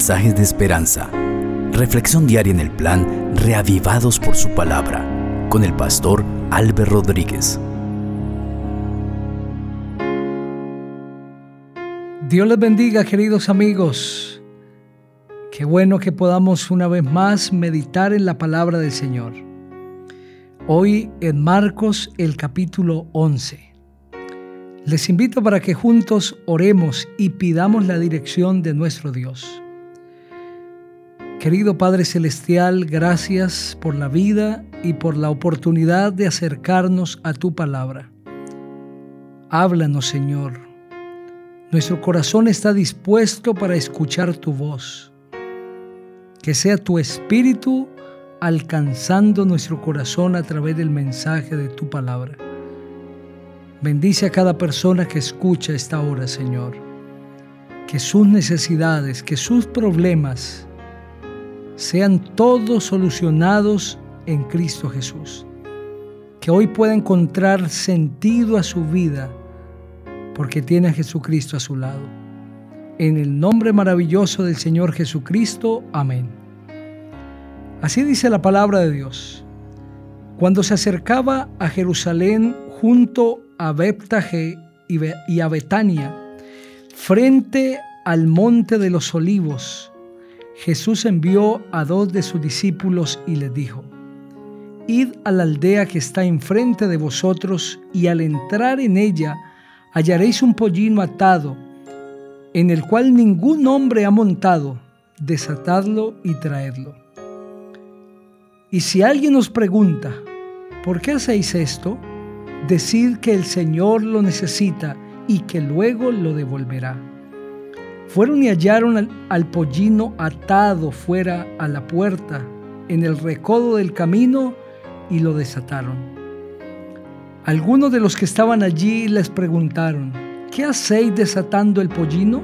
mensajes de esperanza. Reflexión diaria en el plan Reavivados por su palabra con el pastor Álvaro Rodríguez. Dios les bendiga, queridos amigos. Qué bueno que podamos una vez más meditar en la palabra del Señor. Hoy en Marcos el capítulo 11. Les invito para que juntos oremos y pidamos la dirección de nuestro Dios. Querido Padre Celestial, gracias por la vida y por la oportunidad de acercarnos a tu palabra. Háblanos, Señor. Nuestro corazón está dispuesto para escuchar tu voz. Que sea tu espíritu alcanzando nuestro corazón a través del mensaje de tu palabra. Bendice a cada persona que escucha esta hora, Señor. Que sus necesidades, que sus problemas sean todos solucionados en Cristo Jesús. Que hoy pueda encontrar sentido a su vida porque tiene a Jesucristo a su lado. En el nombre maravilloso del Señor Jesucristo. Amén. Así dice la palabra de Dios. Cuando se acercaba a Jerusalén junto a Beptaje y a Betania, frente al monte de los olivos, Jesús envió a dos de sus discípulos y les dijo, Id a la aldea que está enfrente de vosotros y al entrar en ella hallaréis un pollino atado, en el cual ningún hombre ha montado, desatadlo y traedlo. Y si alguien os pregunta, ¿por qué hacéis esto? Decid que el Señor lo necesita y que luego lo devolverá. Fueron y hallaron al, pollino atado fuera a la puerta, en el recodo del camino, y lo desataron. Algunos de los que estaban allí les preguntaron, ¿qué hacéis desatando el pollino?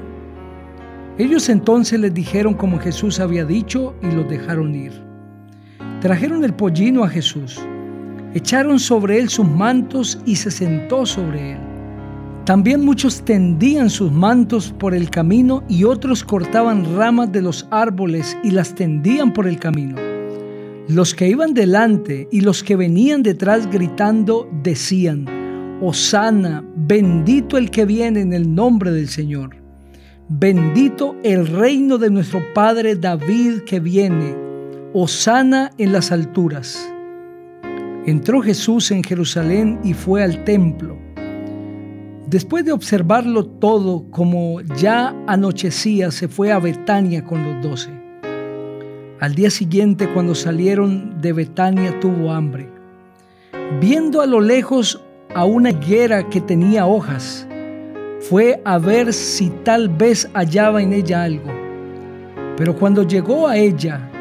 Ellos entonces les dijeron como Jesús había dicho y los dejaron ir. Trajeron el pollino a Jesús Echaron sobre él sus mantos y se sentó sobre él. También muchos tendían sus mantos por el camino y otros cortaban ramas de los árboles y las tendían por el camino. Los que iban delante y los que venían detrás gritando decían, Osana, bendito el que viene en el nombre del Señor. Bendito el reino de nuestro Padre David que viene. Osana en las alturas. Entró Jesús en Jerusalén y fue al templo. Después de observarlo todo, como ya anochecía, se fue a Betania con los doce. Al día siguiente, cuando salieron de Betania, tuvo hambre. Viendo a lo lejos a una higuera que tenía hojas, fue a ver si tal vez hallaba en ella algo. Pero cuando llegó a ella,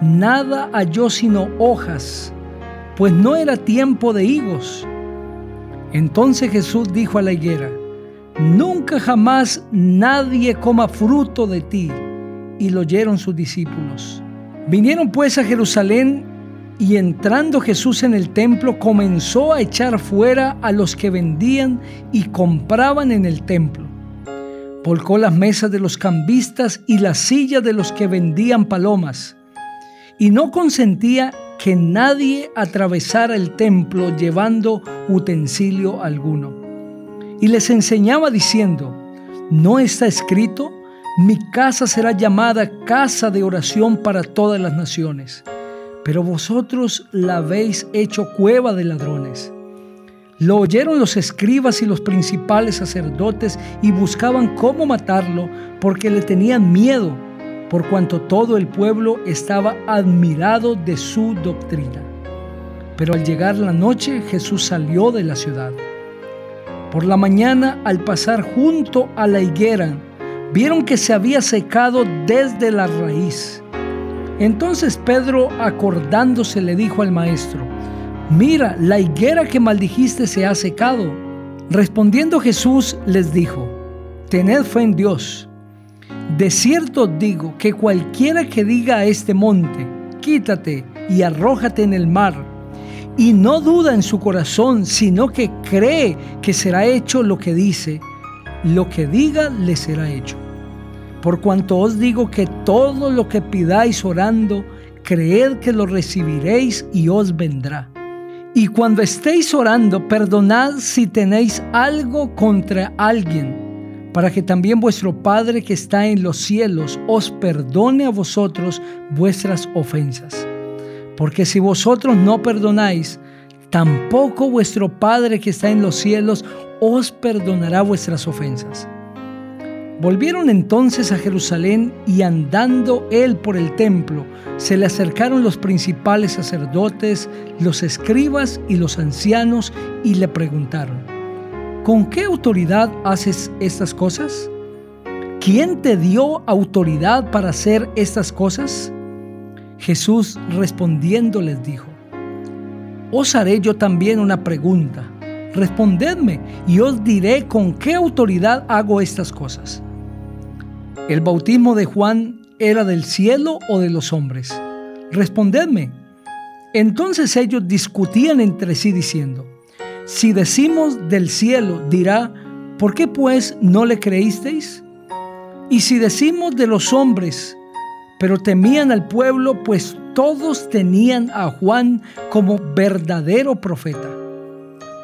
nada halló sino hojas pues no era tiempo de higos. Entonces Jesús dijo a la higuera, Nunca jamás nadie coma fruto de ti. Y lo oyeron sus discípulos. Vinieron pues a Jerusalén y entrando Jesús en el templo comenzó a echar fuera a los que vendían y compraban en el templo. Volcó las mesas de los cambistas y las sillas de los que vendían palomas. Y no consentía que nadie atravesara el templo llevando utensilio alguno. Y les enseñaba diciendo, ¿no está escrito? Mi casa será llamada casa de oración para todas las naciones, pero vosotros la habéis hecho cueva de ladrones. Lo oyeron los escribas y los principales sacerdotes y buscaban cómo matarlo porque le tenían miedo por cuanto todo el pueblo estaba admirado de su doctrina. Pero al llegar la noche Jesús salió de la ciudad. Por la mañana, al pasar junto a la higuera, vieron que se había secado desde la raíz. Entonces Pedro, acordándose, le dijo al maestro, Mira, la higuera que maldijiste se ha secado. Respondiendo Jesús les dijo, Tened fe en Dios de cierto digo que cualquiera que diga a este monte, quítate y arrójate en el mar, y no duda en su corazón, sino que cree que será hecho lo que dice, lo que diga le será hecho. Por cuanto os digo que todo lo que pidáis orando, creed que lo recibiréis y os vendrá. Y cuando estéis orando, perdonad si tenéis algo contra alguien, para que también vuestro Padre que está en los cielos os perdone a vosotros vuestras ofensas. Porque si vosotros no perdonáis, tampoco vuestro Padre que está en los cielos os perdonará vuestras ofensas. Volvieron entonces a Jerusalén y andando él por el templo, se le acercaron los principales sacerdotes, los escribas y los ancianos y le preguntaron, ¿con qué autoridad haces estas cosas? ¿Quién te dio autoridad para hacer estas cosas? Jesús respondiendo les dijo, os haré yo también una pregunta. Respondedme y os diré con qué autoridad hago estas cosas. ¿El bautismo de Juan era del cielo o de los hombres? Respondedme. Entonces ellos discutían entre sí diciendo, si decimos del cielo, dirá, ¿por qué pues no le creísteis? Y si decimos de los hombres, pero temían al pueblo, pues todos tenían a Juan como verdadero profeta.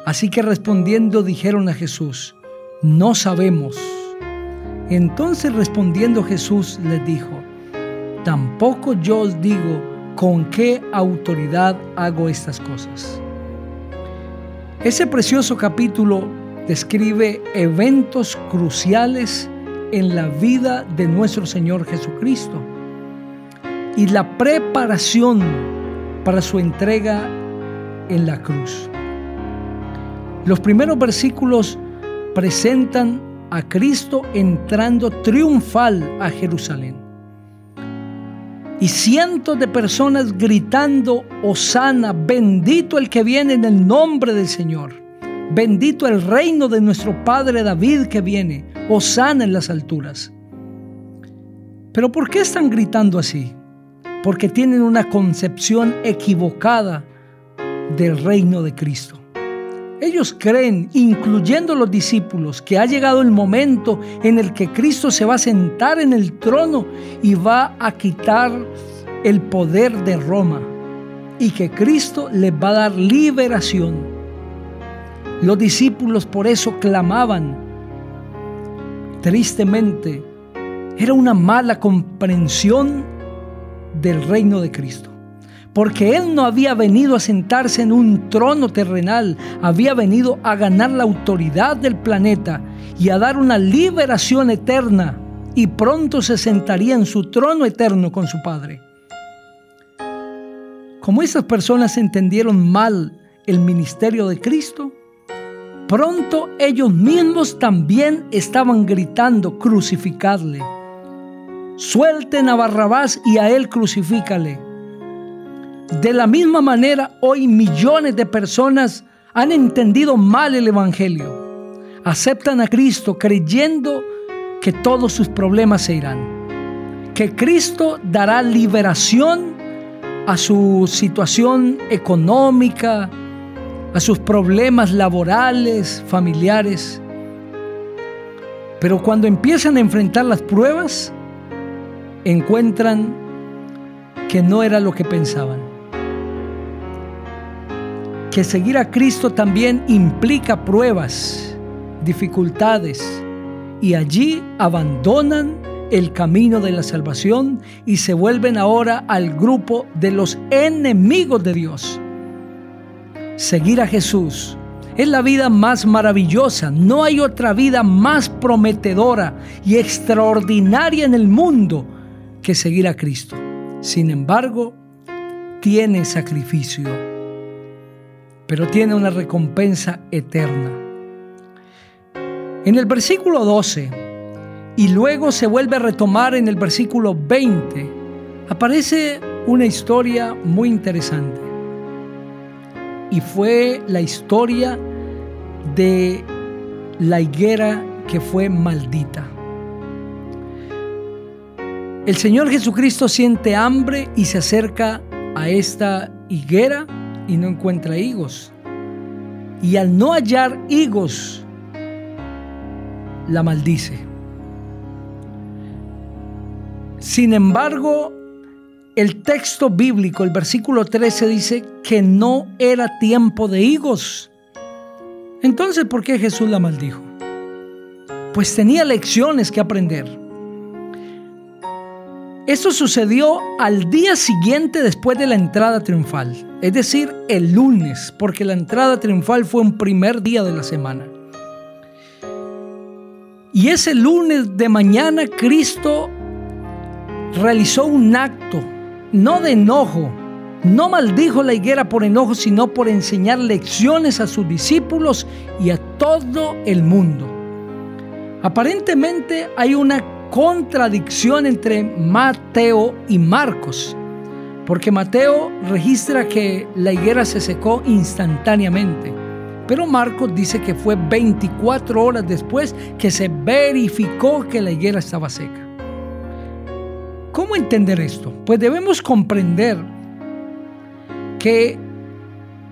Así que respondiendo dijeron a Jesús, no sabemos. Entonces respondiendo Jesús les dijo, tampoco yo os digo con qué autoridad hago estas cosas. Ese precioso capítulo describe eventos cruciales en la vida de nuestro Señor Jesucristo y la preparación para su entrega en la cruz. Los primeros versículos presentan a Cristo entrando triunfal a Jerusalén. Y cientos de personas gritando, Osana, bendito el que viene en el nombre del Señor. Bendito el reino de nuestro Padre David que viene, Osana en las alturas. Pero ¿por qué están gritando así? Porque tienen una concepción equivocada del reino de Cristo. Ellos creen, incluyendo los discípulos, que ha llegado el momento en el que Cristo se va a sentar en el trono y va a quitar el poder de Roma y que Cristo les va a dar liberación. Los discípulos por eso clamaban. Tristemente, era una mala comprensión del reino de Cristo porque Él no había venido a sentarse en un trono terrenal, había venido a ganar la autoridad del planeta y a dar una liberación eterna, y pronto se sentaría en su trono eterno con su Padre. Como esas personas entendieron mal el ministerio de Cristo, pronto ellos mismos también estaban gritando, crucificadle. Suelten a Barrabás y a él crucifícale. De la misma manera, hoy millones de personas han entendido mal el Evangelio. Aceptan a Cristo creyendo que todos sus problemas se irán. Que Cristo dará liberación a su situación económica, a sus problemas laborales, familiares. Pero cuando empiezan a enfrentar las pruebas, encuentran que no era lo que pensaban que seguir a Cristo también implica pruebas, dificultades, y allí abandonan el camino de la salvación y se vuelven ahora al grupo de los enemigos de Dios. Seguir a Jesús es la vida más maravillosa. No hay otra vida más prometedora y extraordinaria en el mundo que seguir a Cristo. Sin embargo, tiene sacrificio pero tiene una recompensa eterna. En el versículo 12, y luego se vuelve a retomar en el versículo 20, aparece una historia muy interesante. Y fue la historia de la higuera que fue maldita. El Señor Jesucristo siente hambre y se acerca a esta higuera y no encuentra higos. Y al no hallar higos, la maldice. Sin embargo, el texto bíblico, el versículo 13 dice que no era tiempo de higos. Entonces, ¿por qué Jesús la maldijo? Pues tenía lecciones que aprender. Esto sucedió al día siguiente después de la entrada triunfal, es decir, el lunes, porque la entrada triunfal fue un primer día de la semana. Y ese lunes de mañana Cristo realizó un acto, no de enojo, no maldijo la higuera por enojo, sino por enseñar lecciones a sus discípulos y a todo el mundo. Aparentemente hay una contradicción entre Mateo y Marcos, porque Mateo registra que la higuera se secó instantáneamente, pero Marcos dice que fue 24 horas después que se verificó que la higuera estaba seca. ¿Cómo entender esto? Pues debemos comprender que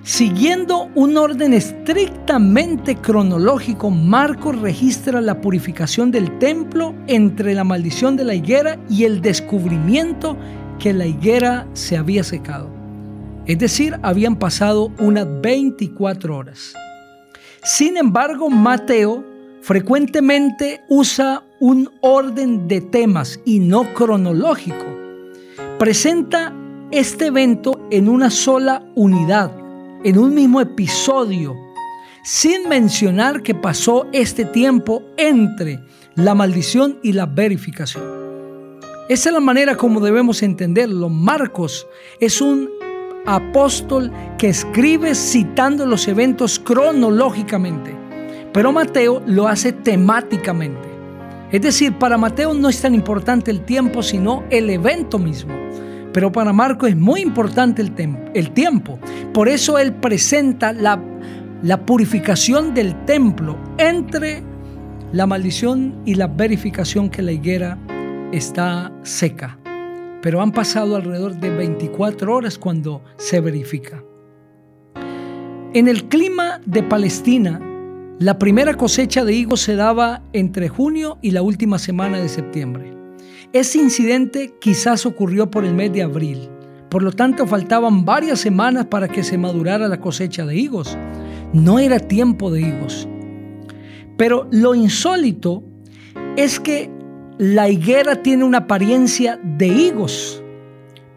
Siguiendo un orden estrictamente cronológico, Marcos registra la purificación del templo entre la maldición de la higuera y el descubrimiento que la higuera se había secado. Es decir, habían pasado unas 24 horas. Sin embargo, Mateo frecuentemente usa un orden de temas y no cronológico. Presenta este evento en una sola unidad en un mismo episodio, sin mencionar que pasó este tiempo entre la maldición y la verificación. Esa es la manera como debemos entenderlo. Marcos es un apóstol que escribe citando los eventos cronológicamente, pero Mateo lo hace temáticamente. Es decir, para Mateo no es tan importante el tiempo, sino el evento mismo. Pero para Marco es muy importante el, tiempo. Por eso él presenta la, la purificación del templo entre la maldición y la verificación que la higuera está seca. Pero han pasado alrededor de 24 horas cuando se verifica. En el clima de Palestina, la primera cosecha de higos se daba entre junio y la última semana de septiembre. Ese incidente quizás ocurrió por el mes de abril. Por lo tanto, faltaban varias semanas para que se madurara la cosecha de higos. No era tiempo de higos. Pero lo insólito es que la higuera tiene una apariencia de higos,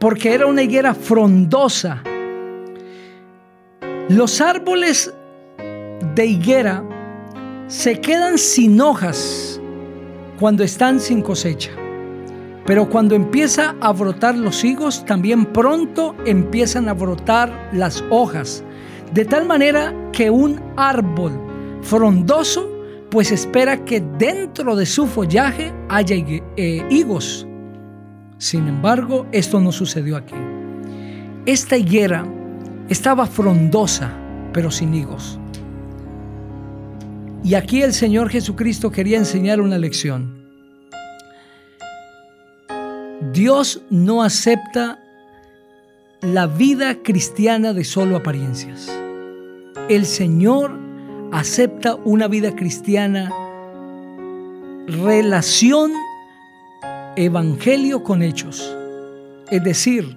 porque era una higuera frondosa. Los árboles de higuera se quedan sin hojas cuando están sin cosecha. Pero cuando empieza a brotar los higos, también pronto empiezan a brotar las hojas. De tal manera que un árbol frondoso pues espera que dentro de su follaje haya eh, higos. Sin embargo, esto no sucedió aquí. Esta higuera estaba frondosa, pero sin higos. Y aquí el Señor Jesucristo quería enseñar una lección. Dios no acepta la vida cristiana de solo apariencias. El Señor acepta una vida cristiana relación evangelio con hechos. Es decir,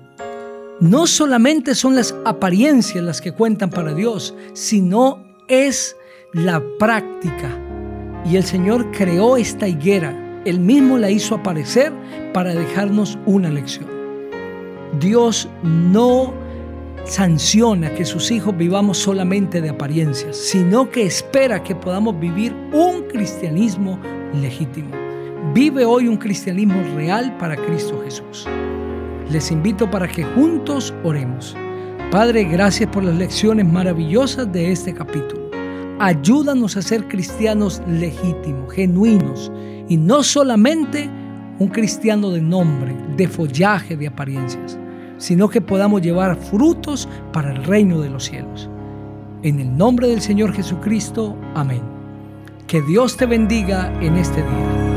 no solamente son las apariencias las que cuentan para Dios, sino es la práctica. Y el Señor creó esta higuera él mismo la hizo aparecer para dejarnos una lección. Dios no sanciona que sus hijos vivamos solamente de apariencias, sino que espera que podamos vivir un cristianismo legítimo. Vive hoy un cristianismo real para Cristo Jesús. Les invito para que juntos oremos. Padre, gracias por las lecciones maravillosas de este capítulo. Ayúdanos a ser cristianos legítimos, genuinos y no solamente un cristiano de nombre, de follaje, de apariencias, sino que podamos llevar frutos para el reino de los cielos. En el nombre del Señor Jesucristo, amén. Que Dios te bendiga en este día.